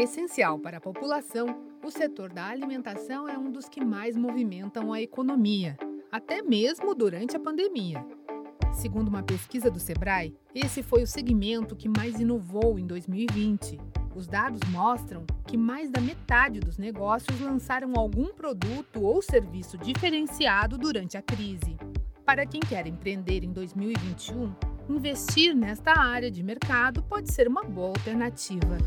Essencial para a população, o setor da alimentação é um dos que mais movimentam a economia, até mesmo durante a pandemia. Segundo uma pesquisa do Sebrae, esse foi o segmento que mais inovou em 2020. Os dados mostram que mais da metade dos negócios lançaram algum produto ou serviço diferenciado durante a crise. Para quem quer empreender em 2021, investir nesta área de mercado pode ser uma boa alternativa.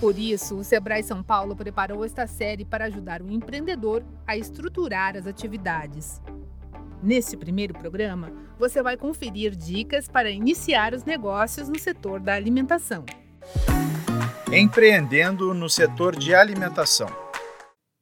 Por isso, o Sebrae São Paulo preparou esta série para ajudar o empreendedor a estruturar as atividades. Neste primeiro programa, você vai conferir dicas para iniciar os negócios no setor da alimentação. Empreendendo no setor de alimentação.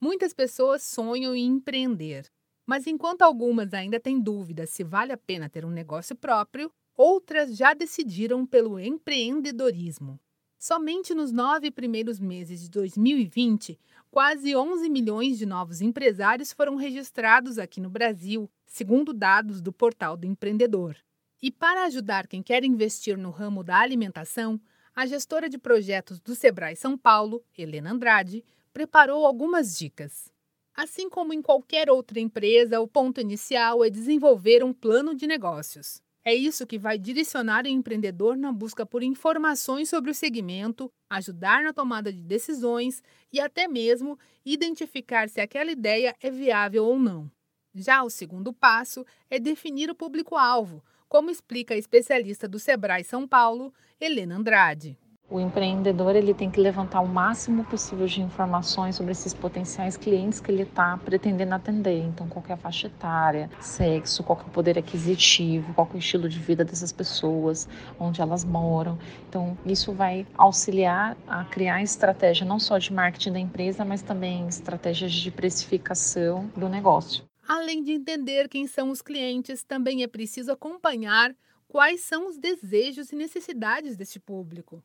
Muitas pessoas sonham em empreender, mas enquanto algumas ainda têm dúvidas se vale a pena ter um negócio próprio, outras já decidiram pelo empreendedorismo. Somente nos nove primeiros meses de 2020, quase 11 milhões de novos empresários foram registrados aqui no Brasil, segundo dados do Portal do Empreendedor. E para ajudar quem quer investir no ramo da alimentação, a gestora de projetos do Sebrae São Paulo, Helena Andrade, preparou algumas dicas. Assim como em qualquer outra empresa, o ponto inicial é desenvolver um plano de negócios. É isso que vai direcionar o empreendedor na busca por informações sobre o segmento, ajudar na tomada de decisões e até mesmo identificar se aquela ideia é viável ou não. Já o segundo passo é definir o público-alvo, como explica a especialista do Sebrae São Paulo, Helena Andrade. O empreendedor ele tem que levantar o máximo possível de informações sobre esses potenciais clientes que ele está pretendendo atender. Então, qual é a faixa etária, sexo, qual é o poder aquisitivo, qual é o estilo de vida dessas pessoas, onde elas moram. Então, isso vai auxiliar a criar estratégia não só de marketing da empresa, mas também estratégias de precificação do negócio. Além de entender quem são os clientes, também é preciso acompanhar quais são os desejos e necessidades deste público.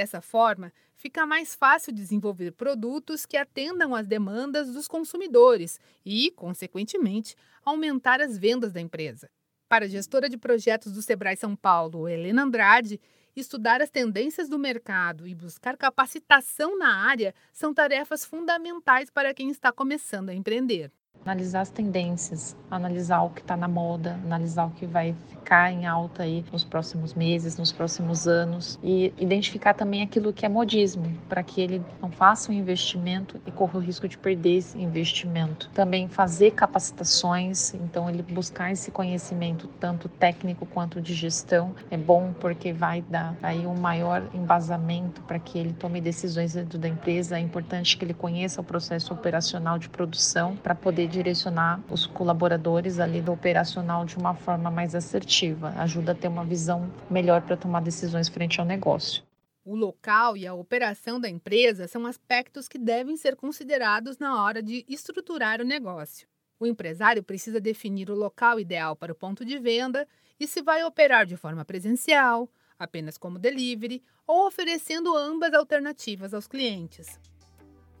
Dessa forma, fica mais fácil desenvolver produtos que atendam às demandas dos consumidores e, consequentemente, aumentar as vendas da empresa. Para a gestora de projetos do Sebrae São Paulo, Helena Andrade, estudar as tendências do mercado e buscar capacitação na área são tarefas fundamentais para quem está começando a empreender analisar as tendências, analisar o que está na moda, analisar o que vai ficar em alta aí nos próximos meses, nos próximos anos e identificar também aquilo que é modismo, para que ele não faça um investimento e corra o risco de perder esse investimento. Também fazer capacitações, então ele buscar esse conhecimento tanto técnico quanto de gestão é bom porque vai dar aí um maior embasamento para que ele tome decisões dentro da empresa. É importante que ele conheça o processo operacional de produção para poder direcionar os colaboradores ali do operacional de uma forma mais assertiva, ajuda a ter uma visão melhor para tomar decisões frente ao negócio. O local e a operação da empresa são aspectos que devem ser considerados na hora de estruturar o negócio. O empresário precisa definir o local ideal para o ponto de venda e se vai operar de forma presencial, apenas como delivery ou oferecendo ambas alternativas aos clientes.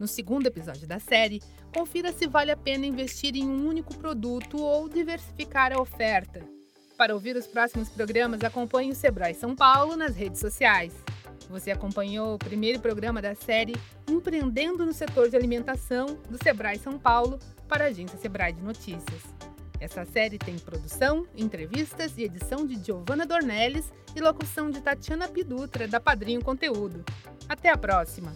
No segundo episódio da série, confira se vale a pena investir em um único produto ou diversificar a oferta. Para ouvir os próximos programas, acompanhe o Sebrae São Paulo nas redes sociais. Você acompanhou o primeiro programa da série Empreendendo no Setor de Alimentação do Sebrae São Paulo para a agência Sebrae de Notícias. Essa série tem produção, entrevistas e edição de Giovanna Dornelles e locução de Tatiana Pidutra, da Padrinho Conteúdo. Até a próxima!